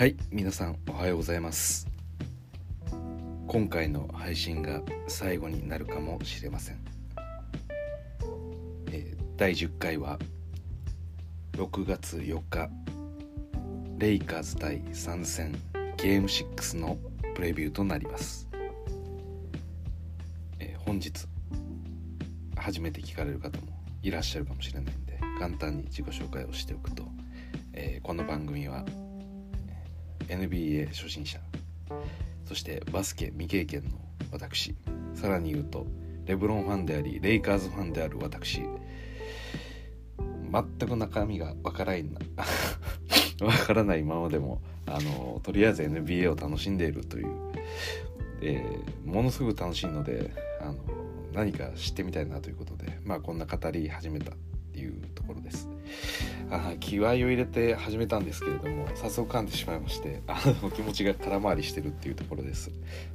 はい皆さんおはようございます。今回の配信が最後になるかもしれません、えー第10回は6月4日レイカーズ対参戦ゲーム6のプレビューとなります、えー本日初めて聞かれる方もいらっしゃるかもしれないんで簡単に自己紹介をしておくと、えーこの番組は NBA 初心者。そしてバスケ未経験の私。さらに言うとレブロンファンでありレイカーズファンである私。全く中身がわからない わからないままでもあのとりあえず NBA を楽しんでいるという、えーものすごく楽しいのであの何か知ってみたいなということでまあこんな語り始めた。気合を入れて始めたんですけれども早速噛んでしまいましてあの気持ちが空回りしてるっていうところです。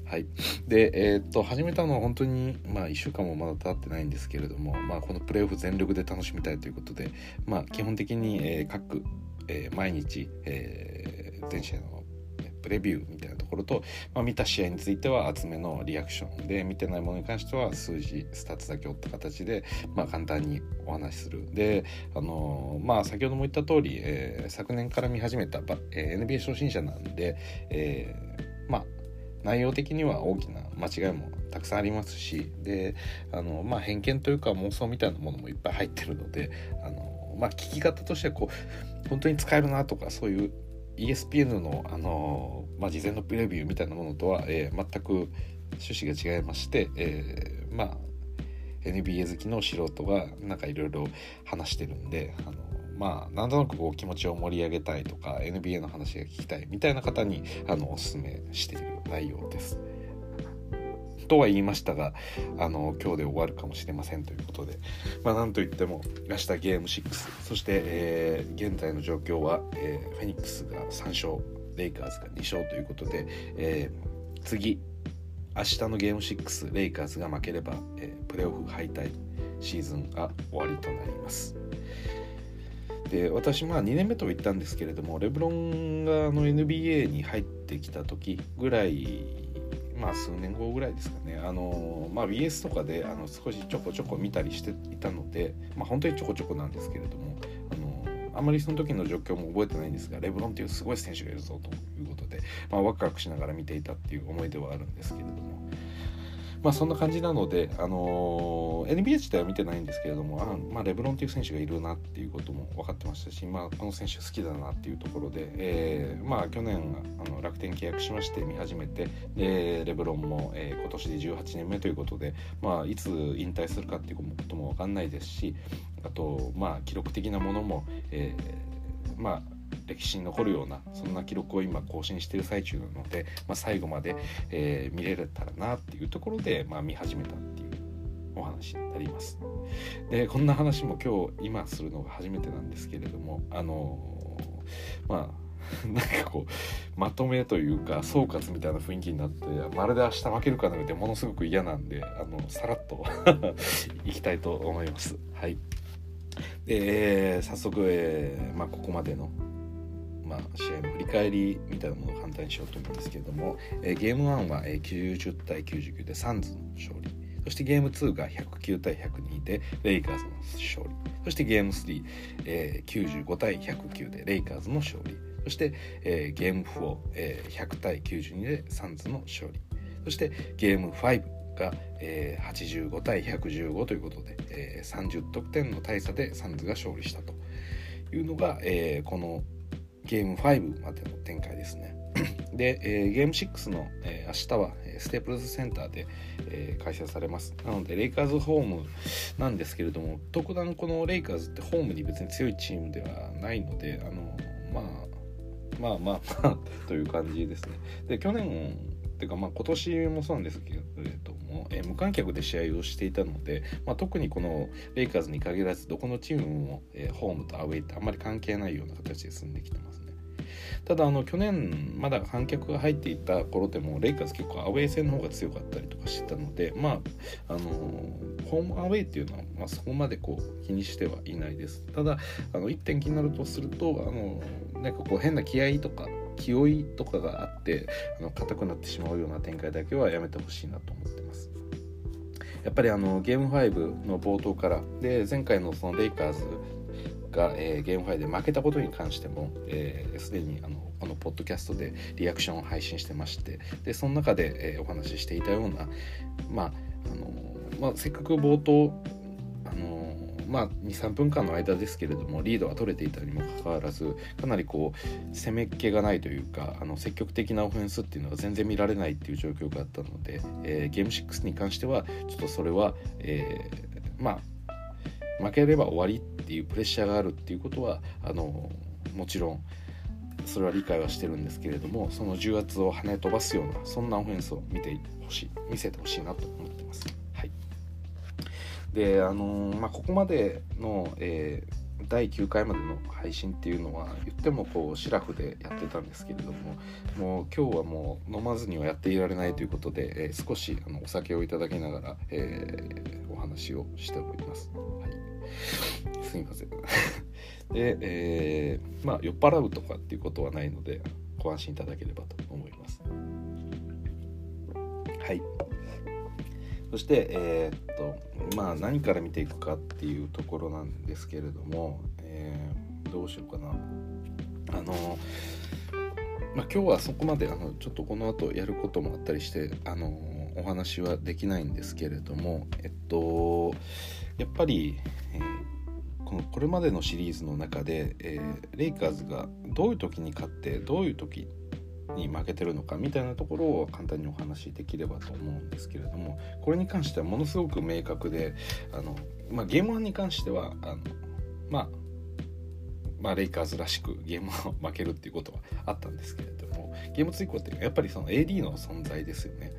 はい。でえーっと始めたのは本当にまあ1週間もまだ経ってないんですけれどもまあこのプレーオフ全力で楽しみたいということでまあ基本的に、えー各、えー毎日、えー全試合のプレビューみたいなところと、まあ、見た試合については厚めのリアクションで見てないものに関しては数字スタッツだけ追った形で、まあ、簡単にお話しする。であのまあ先ほども言った通り、えー昨年から見始めた、えー NBA 初心者なんで、えーまあ内容的には大きな間違いもたくさんありますしであの、まあ、偏見というか妄想みたいなものもいっぱい入ってるのであの、まあ、聞き方としてはこう本当に使えるなとかそういう ESPN のあの、まあ、事前のプレビューみたいなものとは、えー全く趣旨が違いまして、えーまあ NBA 好きの素人がなんかいろいろ話してるんであのまあなんとなくこう気持ちを盛り上げたいとか NBA の話が聞きたいみたいな方にあのおすすめしている内容です。とは言いましたがあの今日で終わるかもしれませんということでまあなんといっても明日ゲーム6そして、えー現在の状況は、えーフェニックスが3勝レイカーズが2勝ということで、えー次明日のゲーム6レイカーズが負ければ、えープレーオフ敗退シーズンが終わりとなります。で私まあ2年目とは言ったんですけれどもレブロンがあの NBA に入ってきた時ぐらいまあ数年後ぐらいですかねあの、まあ、BS とかであの少しちょこちょこ見たりしていたので、まあ、本当にちょこちょこなんですけれどもあのあまりその時の状況も覚えてないんですがレブロンっていうすごい選手がいるぞということで、まあ、ワクワクしながら見ていたっていう思いではあるんですけれども。まあそんな感じなので、あの NBA 自体は見てないんですけれどもあ、まあ、レブロンっていう選手がいるなっていうことも分かってましたし、まあ、この選手好きだなっていうところで、えーまあ、去年あの楽天契約しまして見始めてでレブロンも、えー今年で18年目ということで、まあ、いつ引退するかっていうことも分かんないですしあと、まあ、記録的なものも、えーまあ歴史に残るようなそんな記録を今更新してる最中なので、まあ、最後まで、えー見れたらなっていうところで、まあ、見始めたっていうお話になります。でこんな話も今日今するのが初めてなんですけれどもあのーまあ なんかこうまとめというか総括みたいな雰囲気になってまるで明日負けるかのようでものすごく嫌なんであのさらっと いきたいと思います。はいで、え早速、えーまあ、ここまでのまあ、試合の振り返りみたいなものを簡単にしようと思うんですけれども、えーゲーム1は、えー90対99でサンズの勝利。そしてゲーム2が109対102でレイカーズの勝利。そしてゲーム3、えー95対109でレイカーズの勝利。そして、えーゲーム4、えー100対92でサンズの勝利。そしてゲーム5が、えー85対115ということで、えー30得点の大差でサンズが勝利したというのが、えーこのゲーム5までの展開ですね。で、えーゲーム6の、えー明日はステープルズセンターで、えー開催されます。なので、レイカーズホームなんですけれども、特段このレイカーズってホームに別に強いチームではないので、あのまあ、まあまあまあという感じですね。で、去年っていうかまあ今年もそうなんですけれども、えー無観客で試合をしていたので、まあ、特にこのレイカーズに限らずどこのチームも、えーホームとアウェイってあんまり関係ないような形で進んできてますね。ただあの去年まだ観客が入っていた頃でもレイカーズ結構アウェー戦の方が強かったりとかしてたのでまああのホームアウェーっていうのは、まあ、そこまでこう気にしてはいないですただあの1点気になるとするとあのなんかこう変な気合とか気負いとかがあってあの硬くなってしまうような展開だけはやめてほしいなと思ってます。やっぱりあのゲーム5の冒頭からで前回のそのレイカーズが、えー、ゲームファイで負けたことに関してもすで、えー、にあのこのポッドキャストでリアクションを配信してましてでその中で、えー、お話ししていたような、まああのまあ、せっかく冒頭まあ、23分間の間ですけれどもリードが取れていたにもかかわらずかなりこう攻めっ気がないというかあの積極的なオフェンスっていうのが全然見られないっていう状況があったので、えー、ゲーム6に関してはちょっとそれは、えー、まあ負ければ終わりっていうプレッシャーがあるっていうことはあのもちろんそれは理解はしてるんですけれどもその重圧を跳ね飛ばすようなそんなオフェンスを見てほしい見せてほしいなと思って。であのー、まあ、ここまでの、えー、第9回までの配信っていうのは言ってもこうシラフでやってたんですけれどももう今日はもう飲まずにはやっていられないということで、えー、少しあのお酒をいただきながら、えお話をしております。はい。すみません。で、え、まあ酔っ払うとかっていうことはないのでご安心いただければと思います。はい。そしてえー、っとまあ何から見ていくかっていうところなんですけれども、えー、どうしようかな。あのまあ、今日はそこまであのちょっとこの後やることもあったりしてあのお話はできないんですけれどもえっとやっぱり、えー、このこれまでのシリーズの中で、え、レイカーズがどういう時に勝ってどういう時に負けてるのかみたいなところを簡単にお話しできればと思うんですけれどもこれに関してはものすごく明確であの、まあ、ゲーム1に関してはあのまあまあ、レイカーズらしくゲームを負けるっていうことはあったんですけれどもゲーム追以降ってやっぱりその AD の存在ですよね。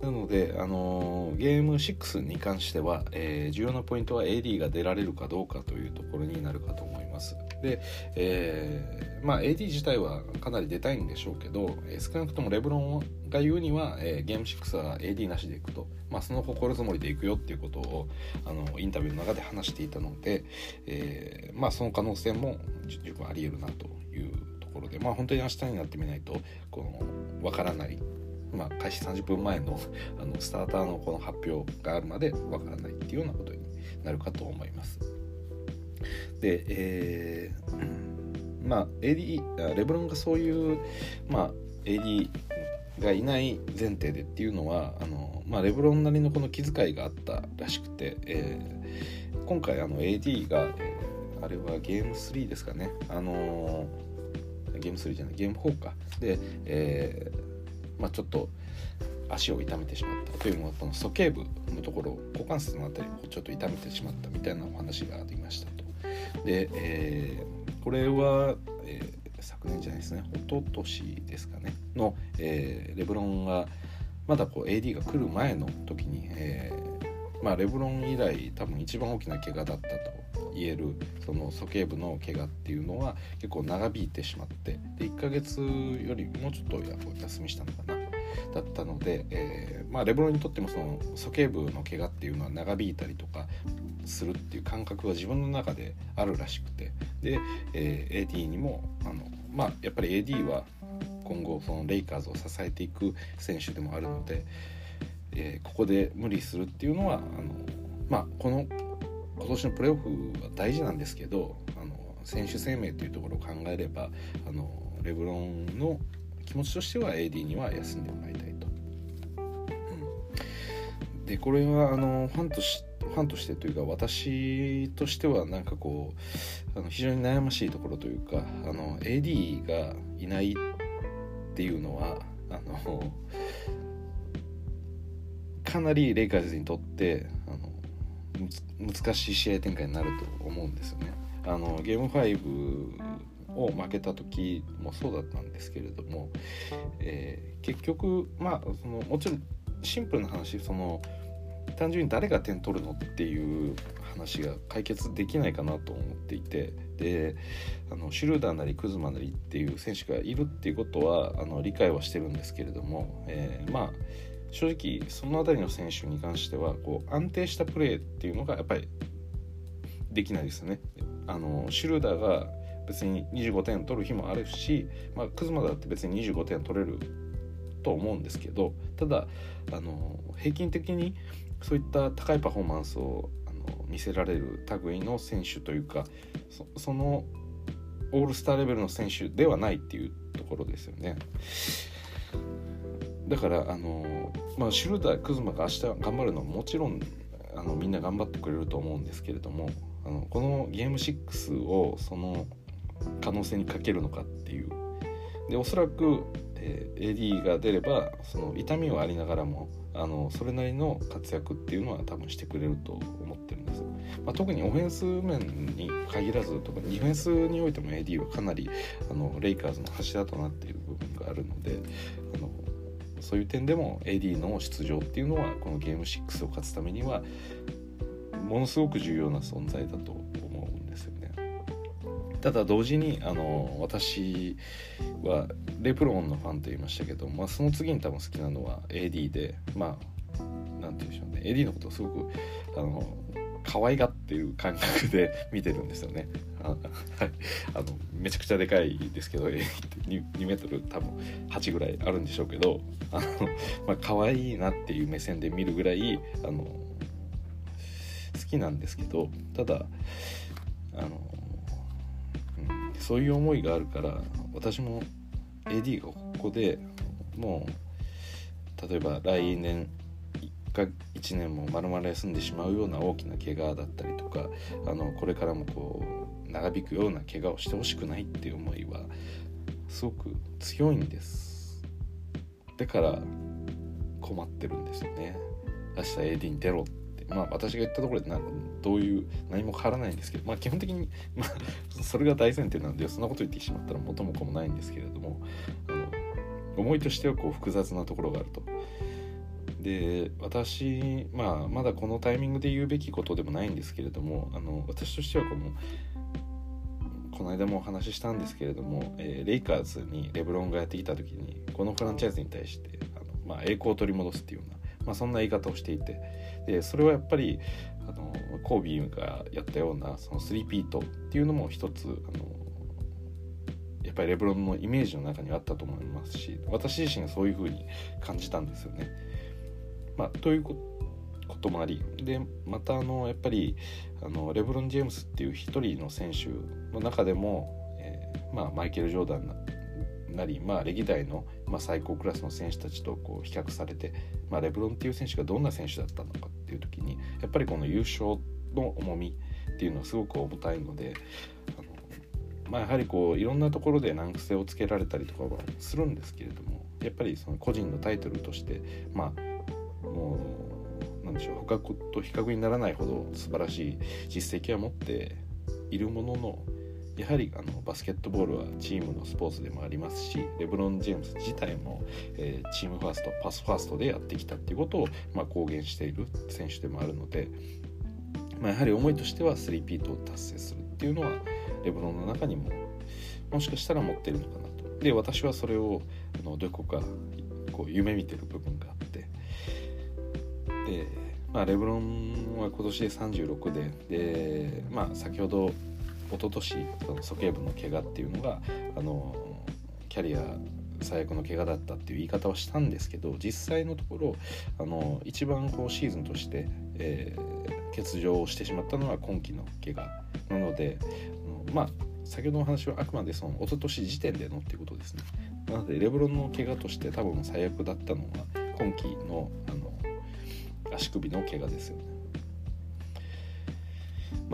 なので、あのー、ゲーム6に関しては、えー、重要なポイントは AD が出られるかどうかというところになるかと思います。で、えー、まあ、AD 自体はかなり出たいんでしょうけど、え少なくともレブロンが言うには、えゲーム6は AD なしでいくと、まあ、その心づもりでいくよっていうことをあのインタビューの中で話していたので、えまあ、その可能性も十分あり得るなというところで、まあ、本当に明日になってみないとこのわからないまあ、開始30分前のあのスターターのこの発表があるまでわからないっていうようなことになるかと思います。で、えー、まあ AD レブロンがそういう、まあ、AD がいない前提でっていうのはあの、まあ、レブロンなりのこの気遣いがあったらしくて、えー、今回あの AD が、えー、あれはゲーム3ですかね。あのゲーム3じゃないゲーム4か。で、えーまあ、ちょっと足を痛めてしまったというのはこの鼠径部のところ股関節の辺りをちょっと痛めてしまったみたいなお話がありましたと。で、えー、これは、えー、昨年じゃないですね。一昨年ですかね。の、えー、レブロンがまだこう AD が来る前の時に、えーまあ、レブロン以来多分一番大きな怪我だったと言えるその鼠径部の怪我っていうのは結構長引いてしまってで1ヶ月よりもうちょっと休みしたのかなだったので、えー、まあ、レブロンにとってもその鼠径部の怪我っていうのは長引いたりとかするっていう感覚が自分の中であるらしくてで、えー、AD にもあの、まあ、やっぱり AD は今後そのレイカーズを支えていく選手でもあるので、えー、ここで無理するっていうのはあの、まあ、この今年のプレーオフは大事なんですけどあの選手生命というところを考えればあのレブロンの気持ちとしては AD には休んでもらいたいと。うん、でこれはあのファンとしファンとしてというか私としてはなんかこうあの非常に悩ましいところというかあの AD がいないっていうのはあのかなりレイカーズにとってあの難しい試合展開になると思うんですよね。あのゲーム5を負けた時もそうだったんですけれども、えー、結局まあそのもちろんシンプルな話その単純に誰が点取るのっていう話が解決できないかなと思っていて。であのシュルーダーなりクズマなりっていう選手がいるっていうことはあの理解はしてるんですけれども、えー、まあ正直その辺りの選手に関してはこう安定したプレーっていうのがやっぱりできないですよね。あのシュルーダーが別に25点取る日もあるし、まあ、クズマだって別に25点取れると思うんですけど。ただあの平均的にそういった高いパフォーマンスをあの見せられる類の選手というかそのオールスターレベルの選手ではないっていうところですよね。だからあの、まあ、シュルーダー、クズマが明日頑張るのはもちろんあのみんな頑張ってくれると思うんですけれどもあのこのゲーム6をその可能性にかけるのかっていうでおそらく、えー、AD が出ればその痛みはありながらもあのそれなりの活躍っていうのは多分してくれると思ってるんです、まあ、特にオフェンス面に限らずとかディフェンスにおいても AD はかなりあのレイカーズの柱となっている部分があるのであのそういう点でも AD の出場っていうのはこのゲーム6を勝つためにはものすごく重要な存在だと。ただ同時にあの私はレプロンのファンと言いましたけど、まあ、その次に多分好きなのは AD でまあ何て言うんでしょうね AD のことをすごくあの可愛がってる感覚で見てるんですよね。あ、のめちゃくちゃでかいですけど 2, 2メートル多分8ぐらいあるんでしょうけどあの、まあ可愛いなっていう目線で見るぐらいあの好きなんですけどただあの、そういう思いがあるから私も AD がここでもう例えば来年か1年も丸々休んでしまうような大きな怪我だったりとかあのこれからもこう長引くような怪我をしてほしくないっていう思いはすごく強いんです。だから困ってるんですよね。明日 AD に出ろって。まあ私が言ったところでなどういう何も変わらないんですけどまあ基本的に、まあ、それが大前提なのでそんなこと言ってしまったら元も子もないんですけれどもあの思いとしてはこう複雑なところがあると。で私、まあ、まだこのタイミングで言うべきことでもないんですけれどもあの私としてはこのこの間もお話ししたんですけれども、えー、レイカーズにレブロンがやってきた時にこのフランチャイズに対してあの、まあ、栄光を取り戻すっていうような、まあ、そんな言い方をしていてでそれはやっぱりあのコービーがやったようなそのスリーピートっていうのも一つあのやっぱりレブロンのイメージの中にはあったと思いますし私自身がそういう風に感じたんですよね。まあ、ということもありでまたあのやっぱりあのレブロン・ジェームスっていう一人の選手の中でも、えー、まあ、マイケル・ジョーダンなり、まあ、歴代の、まあ、最高クラスの選手たちとこう比較されて、まあ、レブロンっていう選手がどんな選手だったのかっていう時にやっぱりこの優勝の重みっていうのはすごく重たいのであの、まあ、やはりこういろんなところで難癖をつけられたりとかはするんですけれどもやっぱりその個人のタイトルとしてまあもうなんでしょう他と比較にならないほど素晴らしい実績は持っているもののやはりあのバスケットボールはチームのスポーツでもありますしレブロン・ジェームズ自体も、えー、チームファーストパスファーストでやってきたっていうことを、まあ、公言している選手でもあるので、まあ、やはり思いとしてはスリーピートを達成するっていうのはレブロンの中にももしかしたら持ってるのかなと。で私はそれをあのどこかこう夢見てる部分があってで、まあ、レブロンは今年で36でで、まあ、先ほど一昨年その鼠径部の怪我っていうのがあのキャリア最悪の怪我だったっていう言い方をしたんですけど実際のところあの一番こうシーズンとして、えー、欠場をしてしまったのは今季の怪我なのであのまあ先ほどの話はあくまでその一昨年時点でのっていうことですねなのでレブロンの怪我として多分最悪だったのは今季のあの足首の怪我ですよね。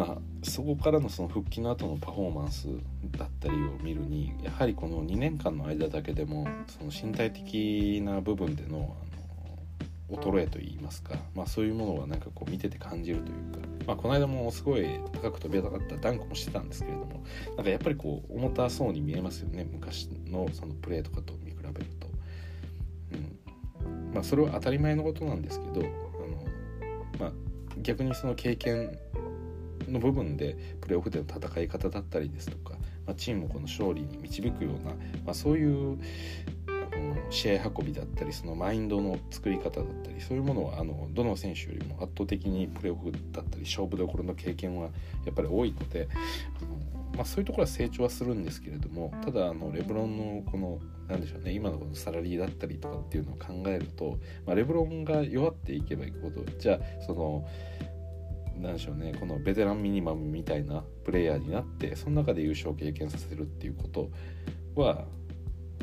まあそこからのその復帰の後のパフォーマンスだったりを見るにやはりこの2年間の間だけでもその身体的な部分でのあの衰えといいますか、まあ、そういうものはなんかこう見てて感じるというか、まあ、この間もすごい高く飛び上がったダンクもしてたんですけれどもなんかやっぱりこう重たそうに見えますよね昔のそのプレーとかと見比べると。うんまあ、それは当たり前のことなんですけどあのまあ、逆にその経験の部分でプレーオフでの戦い方だったりですとか、まあ、チームをこの勝利に導くような、まあ、そういう試合運びだったりそのマインドの作り方だったりそういうものはあのどの選手よりも圧倒的にプレーオフだったり勝負どころの経験はやっぱり多いのであの、まあ、そういうところは成長はするんですけれどもただあのレブロンのこの何でしょうね今のこのサラリーだったりとかっていうのを考えると、まあ、レブロンが弱っていけばいくほどじゃあその何でしょうねこのベテランミニマムみたいなプレイヤーになってその中で優勝を経験させるっていうことは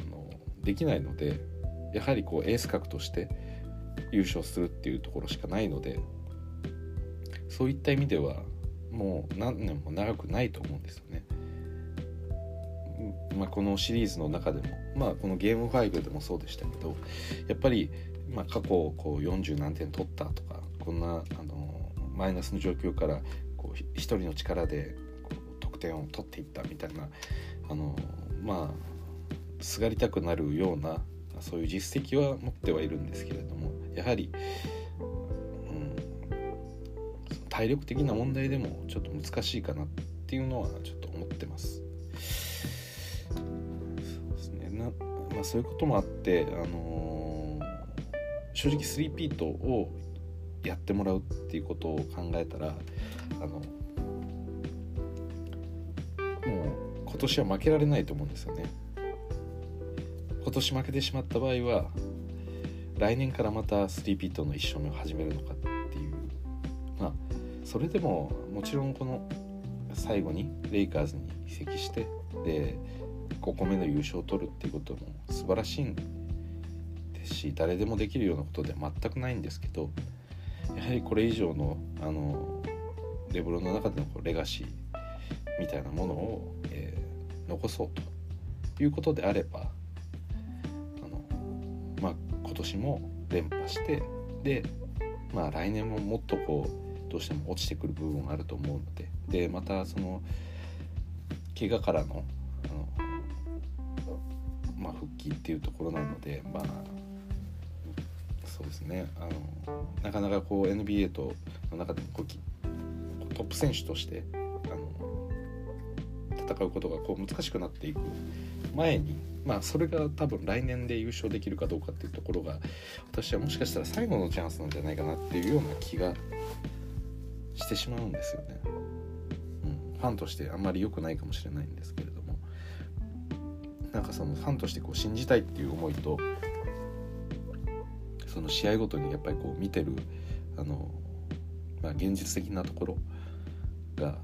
あのできないのでやはりこうエース格として優勝するっていうところしかないのでそういった意味ではもう何年も長くないと思うんですよね。まあ、このシリーズの中でも、まあ、このゲーム5でもそうでしたけどやっぱり、まあ、過去こう40何点取ったとかこんなあのマイナスの状況からこう一人の力でこう得点を取っていったみたいなあのまあすがりたくなるようなそういう実績は持ってはいるんですけれどもやはり、うん、体力的な問題でもちょっと難しいかなっていうのはちょっと思ってます。そうですねなまあ、そういうこともあって、あのー、正直スリーピートをやってもらうっていうことを考えたらあのもう今年は負けられないと思うんですよね。今年負けてしまった場合は来年からまたスリーピットの1勝目を始めるのかっていうまあそれでももちろんこの最後にレイカーズに移籍してで5個目の優勝を取るっていうことも素晴らしいですし誰でもできるようなことでは全くないんですけどやはりこれ以上のあのレブロンの中でのこうレガシーみたいなものを、えー、残そうということであればあのまあ、今年も連覇してで、まあ、来年ももっとこうどうしても落ちてくる部分があると思うのででまたその怪我からのあの、まあ、復帰っていうところなのでまあそうですね。あのなかなかこう NBA との中でもこうトップ選手としてあの戦うことがこう難しくなっていく前にまあそれが多分来年で優勝できるかどうかっていうところが私はもしかしたら最後のチャンスなんじゃないかなっていうような気がしてしまうんですよね。うん、ファンとしてあんまり良くないかもしれないんですけれども。なんかそのファンとしてこう信じたいっていう思いとその試合ごとにやっぱりこう見てるあの、まあ、現実的なところが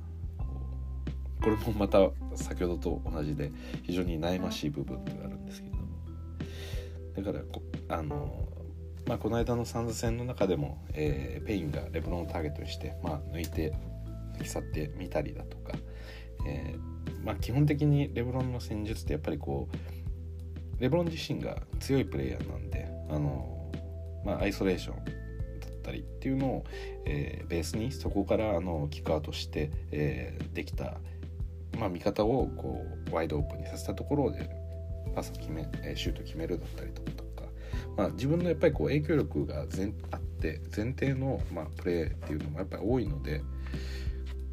これもまた先ほどと同じで非常に悩ましい部分があるんですけれども。だからこあの、まあ、この間のサンズ戦の中でも、えー、ペインがレブロンをターゲットにして、まあ、抜いて抜き去ってみたりだとか、えー、まあ、基本的にレブロンの戦術ってやっぱりこうレブロン自身が強いプレイヤーなんであの、まあ、アイソレーションだったりっていうのを、えー、ベースにそこからあのキックアウトして、えー、できたまあ、味方をこうワイドオープンにさせたところでパスを決めシュート決めるだったりとか、まあ、自分のやっぱりこう影響力が前あって前提の、まあ、プレーっていうのもやっぱり多いので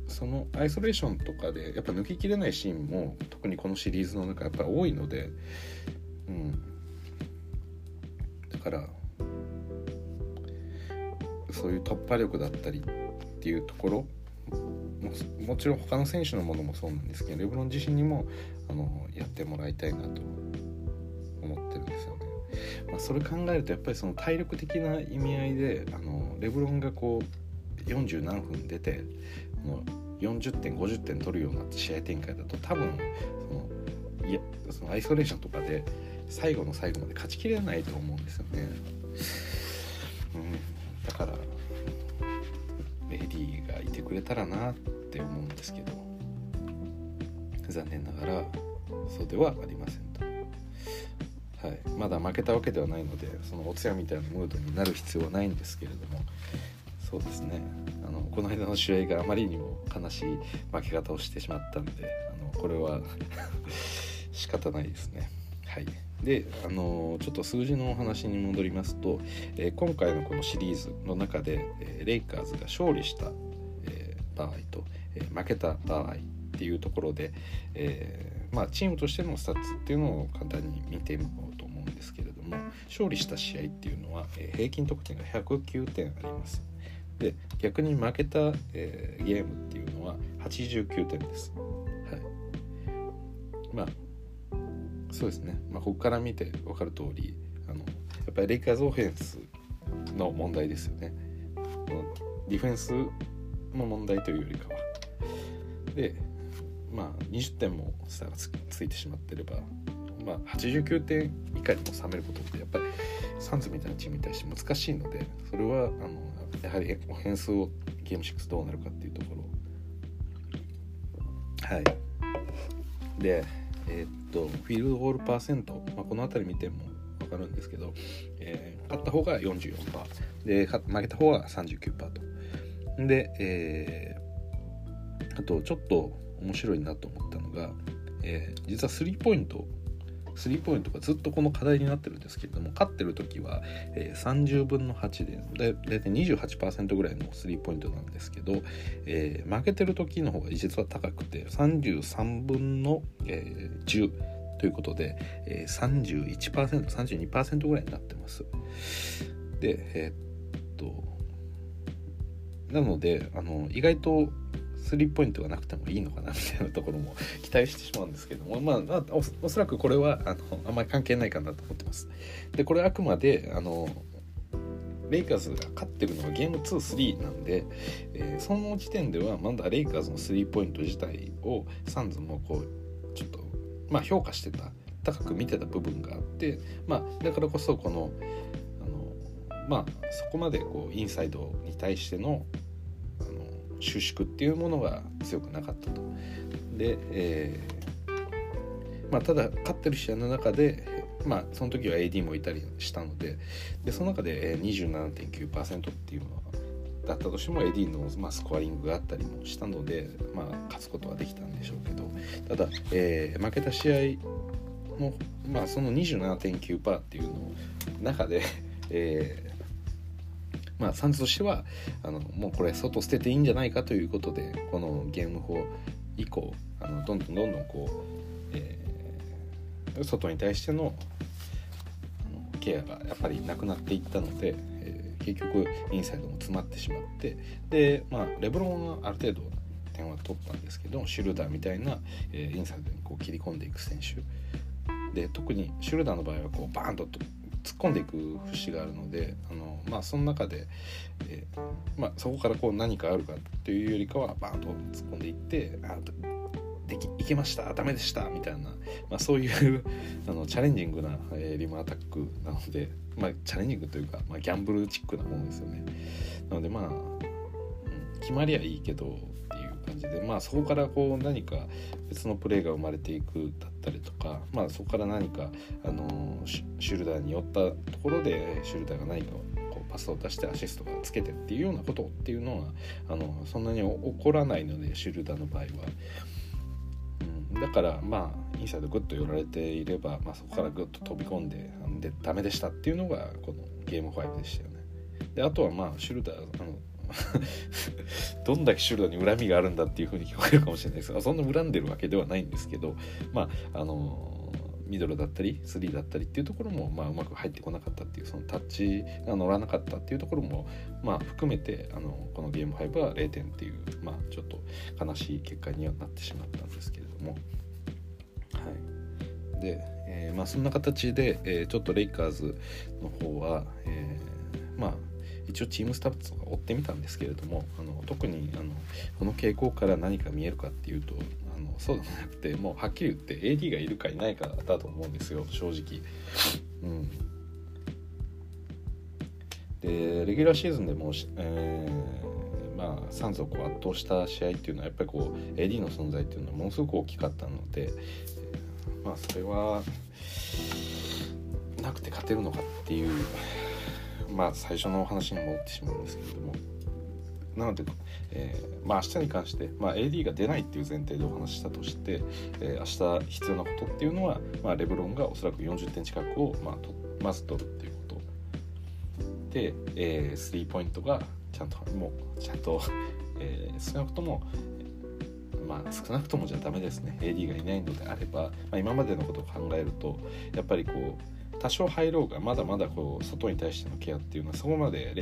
そのアイソレーションとかでやっぱ抜ききれないシーンも特にこのシリーズの中やっぱり多いので、うん、だからそういう突破力だったりっていうところももちろん他の選手のものもそうなんですけどレブロン自身にもあのやってもらいたいなと思ってるんですよね。まあ、それ考えるとやっぱりその体力的な意味合いであのレブロンがこう40何分出てもう40点50点取るような試合展開だと多分そのいやそのアイソレーションとかで最後の最後まで勝ちきれないと思うんですよね。うん、だかられたらなって思うんですけど残念ながらそうではありませんと、はい、まだ負けたわけではないのでそのお通夜みたいなムードになる必要はないんですけれどもそうですね。あのこの間の試合があまりにも悲しい負け方をしてしまったんであのこれは 仕方ないですね。はい。であのちょっと数字のお話に戻りますと、えー、今回のこのシリーズの中で、え、レイカーズが勝利した、場合と、え負けた場合っていうところで、えまあ、チームとしてのスタッツっていうのを簡単に見てみようと思うんですけれども勝利した試合っていうのは、え、平均得点が109点あります。で逆に負けた、えー、ゲームっていうのは89点です。はい。まあそうですね、まあ、ここから見て分かる通りあのやっぱりレイカーズオフェンスの問題ですよね。ディフェンスの問題というよりかは。でまあ20点も差がついてしまってればまあ、89点以下にも冷めることってやっぱりサンズみたいなチームに対して難しいのでそれはあのやはりオフェンスをゲーム6どうなるかっていうところ。はい。でえー、っとフィールドゴールパーセント、まあ、この辺り見ても分かるんですけど、えー、勝った方が44%で負けた方が39%と。で、えー、あとちょっと面白いなと思ったのが、えー、実はスリーポイントスリーポイントがずっとこの課題になってるんですけれども勝ってる時は、えー、30分の8で大体28%ぐらいのスリーポイントなんですけど、えー、負けてる時の方が実は高くて33分の、えー、10ということで、えー、31%、32%ぐらいになってます。で、えー、っと、なので、あの意外とスリーポイントがなくてもいいのかなみたいなところも 期待してしまうんですけども、まあ、まあ、おおそらくこれはあのあんまり関係ないかなと思ってます。でこれあくまであのレイカーズが勝ってるのはゲーム2-3なんで、えー、その時点ではまだレイカーズのスリーポイント自体をサンズもこうちょっとまあ評価してた高く見てた部分があってまあだからこそこのまあそこまでこうインサイドに対してのあの収縮っていうものが強くなかったと。で、えー、まあ、ただ勝ってる試合の中で、まあ、その時は AD もいたりしたのででその中で27.9%っていうのはだったとしても AD の、まあ、スコアリングがあったりもしたので、まあ、勝つことはできたんでしょうけどただ、えー、負けた試合の、まあ、その27.9%っていうの中で、えーまあ、サンズとしてはあのもうこれ外捨てていいんじゃないかということでこのゲーム4以降あのどんどんどんどんこう、えー、外に対してのケアがやっぱりなくなっていったので、えー、結局インサイドも詰まってしまってで、まあ、レブロンはある程度点は取ったんですけどシュルダーみたいな、えー、インサイドにこう切り込んでいく選手。で特にシュルダーの場合はこうバーンと突っ込んでいく節があるのであの、まあ、その中で、えー、まあ、そこからこう何かあるかっていうよりかはバーンと突っ込んでいってあできいけましたダメでしたみたいな、まあ、そういう あのチャレンジングな、えー、リムアタックなので、まあ、チャレンジングというか、まあ、ギャンブルチックなものですよね。なのでまあ、うん、決まりはいいけどじでまあそこからこう何か別のプレーが生まれていくだったりとかまあそこから何かあのシュルダーに寄ったところでシュルダーが何かこうパスを出してアシストがつけてっていうようなことっていうのはあのそんなに起こらないのでシュルダーの場合は。だからまあインサイドグッと寄られていれば、まあ、そこからグッと飛び込んででダメでしたっていうのがこのゲーム5でしたよね。であとはまあシュルダーあの どんだけシュルダーに恨みがあるんだっていう風に聞こえるかもしれないですがそんな恨んでるわけではないんですけどまああのミドルだったりスリーだったりっていうところも、まあ、うまく入ってこなかったっていうそのタッチが乗らなかったっていうところも、まあ、含めてあのこのゲーム5は0点っていう、まあ、ちょっと悲しい結果にはなってしまったんですけれども。はい、で、えー、まあ、そんな形で、えー、ちょっとレイカーズの方は、えー、まあ一応チームスタッフとか追ってみたんですけれどもあの特にあのこの傾向から何か見えるかっていうとあのそうでもなくてもうはっきり言って AD がいるかいないかだと思うんですよ正直。うんでレギュラーシーズンでも、えー、まあ、サンズをこう圧倒した試合っていうのはやっぱりこう AD の存在っていうのはものすごく大きかったので、まあ、それはなくて勝てるのかっていうまあ最初のお話に戻ってしまうんですけれども。なので、えー、まあ明日に関して、まあ、AD が出ないっていう前提でお話したとして、えー、明日必要なことっていうのは、まあ、レブロンがおそらく40点近くを、まあ、とまず取るっていうこと。で、えー、スリーポイントがちゃんともうちゃんと、えー、少なくともまあ少なくともじゃダメですね。AD がいないのであれば、まあ、今までのことを考えるとやっぱりこう多少入ろうがまだまだこう外に対してのケアっていうのはそこまで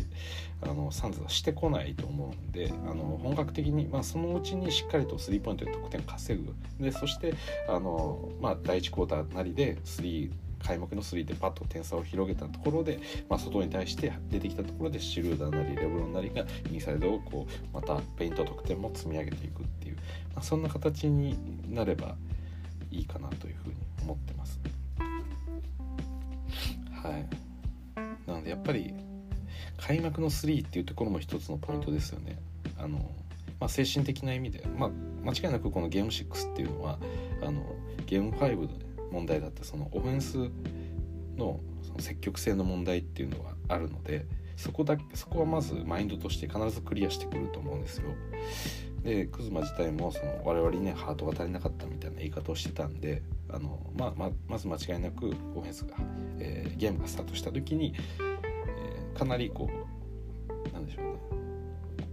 あのサンズはしてこないと思うんであの本格的に、まあ、そのうちにしっかりとスリーポイントで得点稼ぐでそしてあの、まあ、第1クォーターなりでスリー開幕の3でパッと点差を広げたところで、まあ、外に対して出てきたところでシルーダーなりレブロンなりがインサイドをこうまたペイント得点も積み上げていくっていう、まあ、そんな形になればいいかなというふうに思ってます。はいなのでやっぱり開幕の3っていうところも一つのポイントですよね。あのまあ、精神的な意味で、まあ、間違いなくこのゲーム6っていうのはあのゲーム5で問題だったそのオフェンスのその積極性の問題っていうのはあるのでそこだそこはまずマインドとして必ずクリアしてくると思うんですよ。でクズマ自体もその我々にねハートが足りなかったみたいな言い方をしてたんであの、まあ、ままず間違いなくオフェンスが、えー、ゲームがスタートした時に、えー、かなりこうなんでしょうね。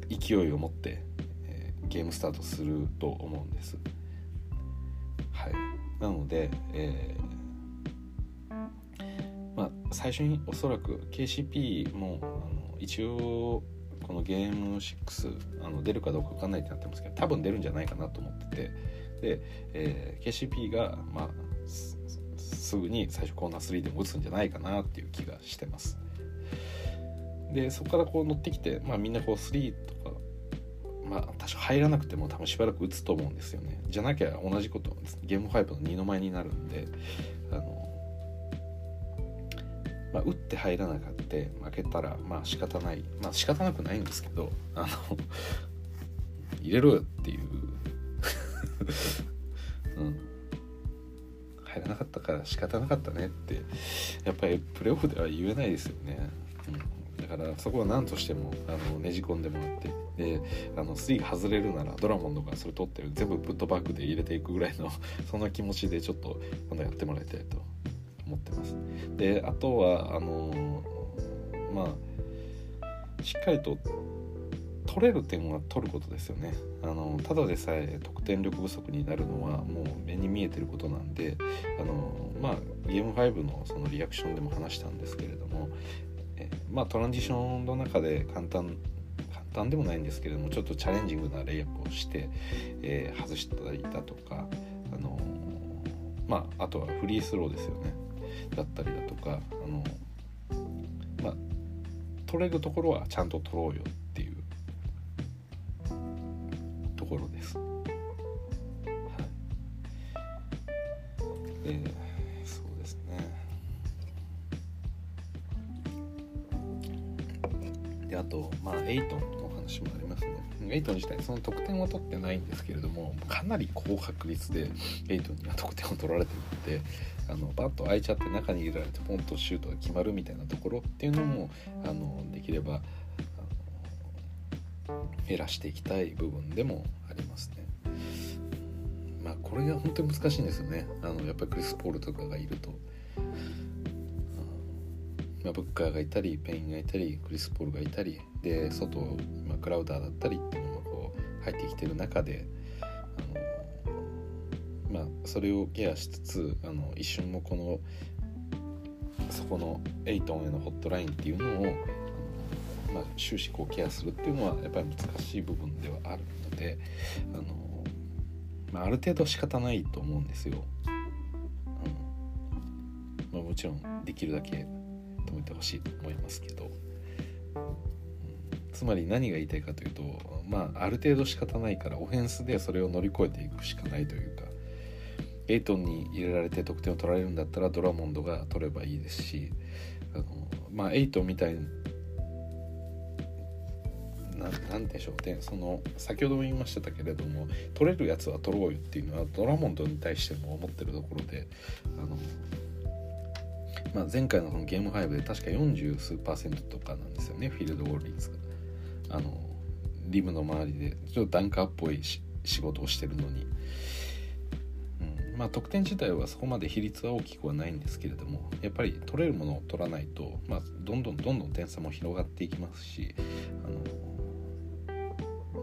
勢いを持って、えー、ゲームスタートすると思うんです。はい、なので、えまあ、最初におそらく KCP もあの一応このゲーム6あの出るかどうか分かんないってなってますけど多分出るんじゃないかなと思ってて。で、えー、KCP が、まあ、すぐに最初コーナー3でも打つんじゃないかなっていう気がしてます。でそこからこう乗ってきて、まあ、みんなこう3とかまあ多少入らなくても多分しばらく打つと思うんですよね。じゃなきゃ同じことゲーム5の2の前になるんであのまあ、打って入らなかった負けたらまあ仕方ない。まあ仕方なくないんですけどあの入れろよっていう。うん。入らなかったから仕方なかったねってやっぱりプレーオフでは言えないですよね、うん、だからそこは何としてもあのねじ込んでもらってであの3外れるならドラモンドがそれ取って全部プットバックで入れていくぐらいの そんな気持ちでちょっと今度やってもらいたいと思ってます。であとはあのまあしっかりと取れる点は取ることですよね。あのただでさえ得点力不足になるのはもう目に見えてることなんであのまあゲーム5のそのリアクションでも話したんですけれどもえまあトランジションの中で簡単簡単でもないんですけれどもちょっとチャレンジングなレイアップをして、えー、外したりだとかあのまああとはフリースローですよね。だったりだとかあのまあ取れるところはちゃんと取ろうよ。ところです。はい、でそうですね。であとまあエイトンの話もありますね。エイトン自体その得点は取ってないんですけれどもかなり高確率でエイトンには得点を取られてるのであのバッと開いちゃって中に入れられてポンとシュートが決まるみたいなところっていうのもあのできれば減らしていきたい部分でもありますね。まあこれが本当に難しいんですよね。あのやっぱりクリス・ポールとかがいると。まあ、ブッカーがいたりペインがいたりクリス・ポールがいたりで外、ま、クラウダーだったりっていうのがこう入ってきてる中でまあ、それをケアしつつあの一瞬もこのそこのエイトンへのホットラインっていうのをまあ、終始こうケアするっていうのはやっぱり難しい部分ではあるのであの、まあ、ある程度仕方ないと思うんですよ。うんまあ、もちろんできるだけ止めてほしいと思いますけど、うん、つまり何が言いたいかというとまあある程度仕方ないからオフェンスでそれを乗り越えていくしかないというかエイトンに入れられて得点を取られるんだったらドラモンドが取ればいいですしあのまあエイトンみたい何でしょうねその先ほども言いましたけれども取れるやつは取ろうよっていうのはドラモンドに対しても思ってるところであの、まあ、前回のそのゲーム5で確か40数パーセントとかなんですよねフィールドゴール率があのリムの周りでちょっとダンカーっぽい仕事をしてるのに。まあ、得点自体はそこまで比率は大きくはないんですけれどもやっぱり取れるものを取らないと、まあ、どんどんどんどん点差も広がっていきますしあの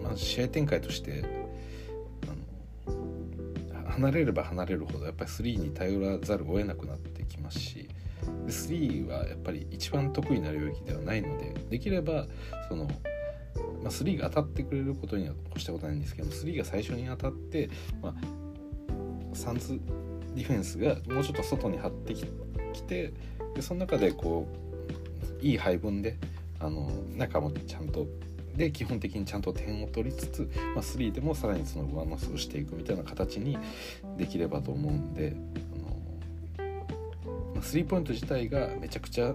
まあ、試合展開として離れれば離れるほどやっぱり3に頼らざるを得なくなってきますしで3はやっぱり一番得意な領域ではないのでできればその、まあ、3が当たってくれることには越したことないんですけども3が最初に当たって、まあ、サンズディフェンスがもうちょっと外に張ってきてでその中でこういい配分であの中もちゃんとで基本的にちゃんと点を取りつつ、まあ、3でもさらにその上乗せをしていくみたいな形にできればと思うんであの、まあ、スリーポイント自体がめちゃくちゃ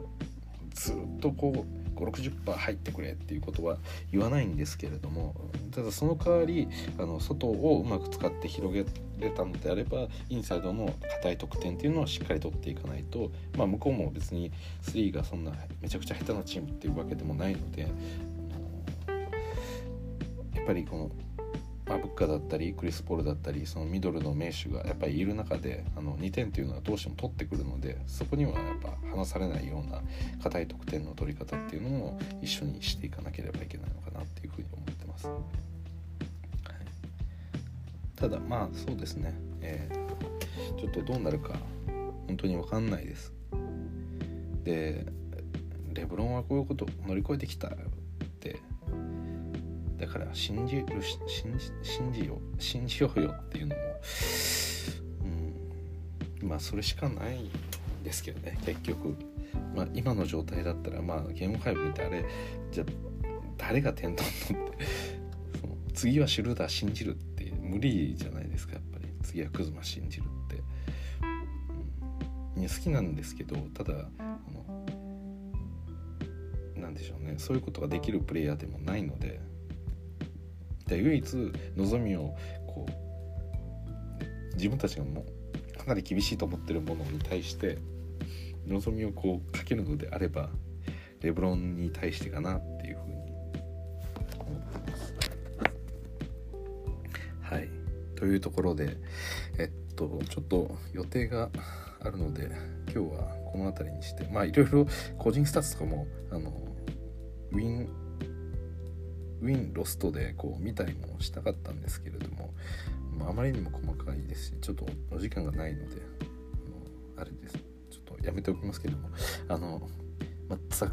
ずっとこう560%入ってくれっていうことは言わないんですけれどもただその代わりあの外をうまく使って広げれたのであればインサイドの硬い得点っていうのはしっかり取っていかないと、まあ、向こうも別に3がそんなめちゃくちゃ下手なチームっていうわけでもないのでぱりこのマブッカだったりクリス・ポールだったりそのミドルの名手がやっぱりいる中であの2点というのはどうしても取ってくるのでそこにはやっぱ離されないような硬い得点の取り方っていうのも一緒にしていかなければいけないのかなっていうふうに思ってます。ただまあそうですね、えー、ちょっとどうなるか本当に分かんないです。でレブロンはこういうことを乗り越えてきただから信じる信じ信じよう信じようよっていうのもうんまあそれしかないですけどね結局、まあ、今の状態だったらまあゲーム5見てあれじゃ誰が点取んのってその次はシュルーダー信じるって無理じゃないですかやっぱり。次はクズマ信じるって、うん、好きなんですけどただあのなんでしょうね。そういうことができるプレイヤーでもないのでで唯一望みをこう自分たちがもうかなり厳しいと思ってるものに対して望みをこうかけるのであればレブロンに対してかなっていうふうに思ってます。はい。というところでえっとちょっと予定があるので今日はこの辺りにしてまあいろいろ個人スタッツとかもあのウィンウィンロストでこう見たりもしたかったんですけれども、まあ、あまりにも細かいですしちょっとお時間がないのであのあれです。ちょっとやめておきますけれどもあのまあ、さ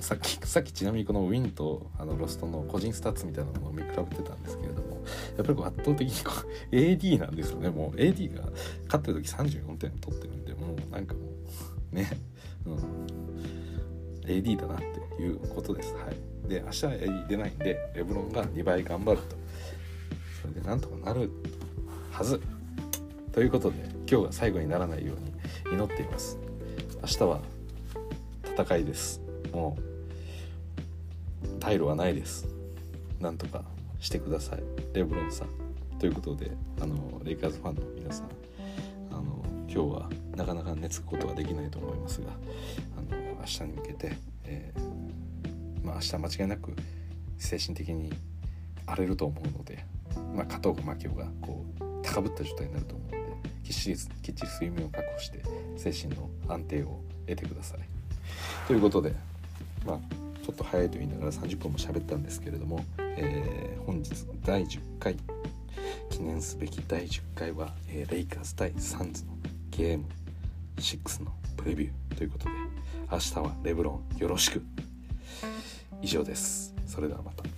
さっきさっきちなみにこのウィンとあのロストの個人スタッツみたいなのを見比べてたんですけれどもやっぱりこう圧倒的にこう AD なんですよね。もう AD が勝ってる時34点取ってるんでもうなんかもうね、うん、AD だなっていうことです。はい。で明日は出ないんでレブロンが2倍頑張ると。それでなんとかなるはず。ということで今日が最後にならないように祈っています。明日は戦いです。もう退路はないです。なんとかしてください。レブロンさん。ということであのレイカーズファンの皆さんあの今日はなかなか寝つくことはできないと思いますがあの明日に向けて、えーまあ、明日間違いなく精神的に荒れると思うので、まあ、加藤真希夫がこう高ぶった状態になると思うのできっちりきっちり睡眠を確保して精神の安定を得てください。ということで、まあ、ちょっと早いと言いながら30分も喋ったんですけれども、えー、本日第10回記念すべき第10回は、えー、レイカーズ対サンズのゲーム6のプレビューということで明日はレブロンよろしく以上です。それではまた。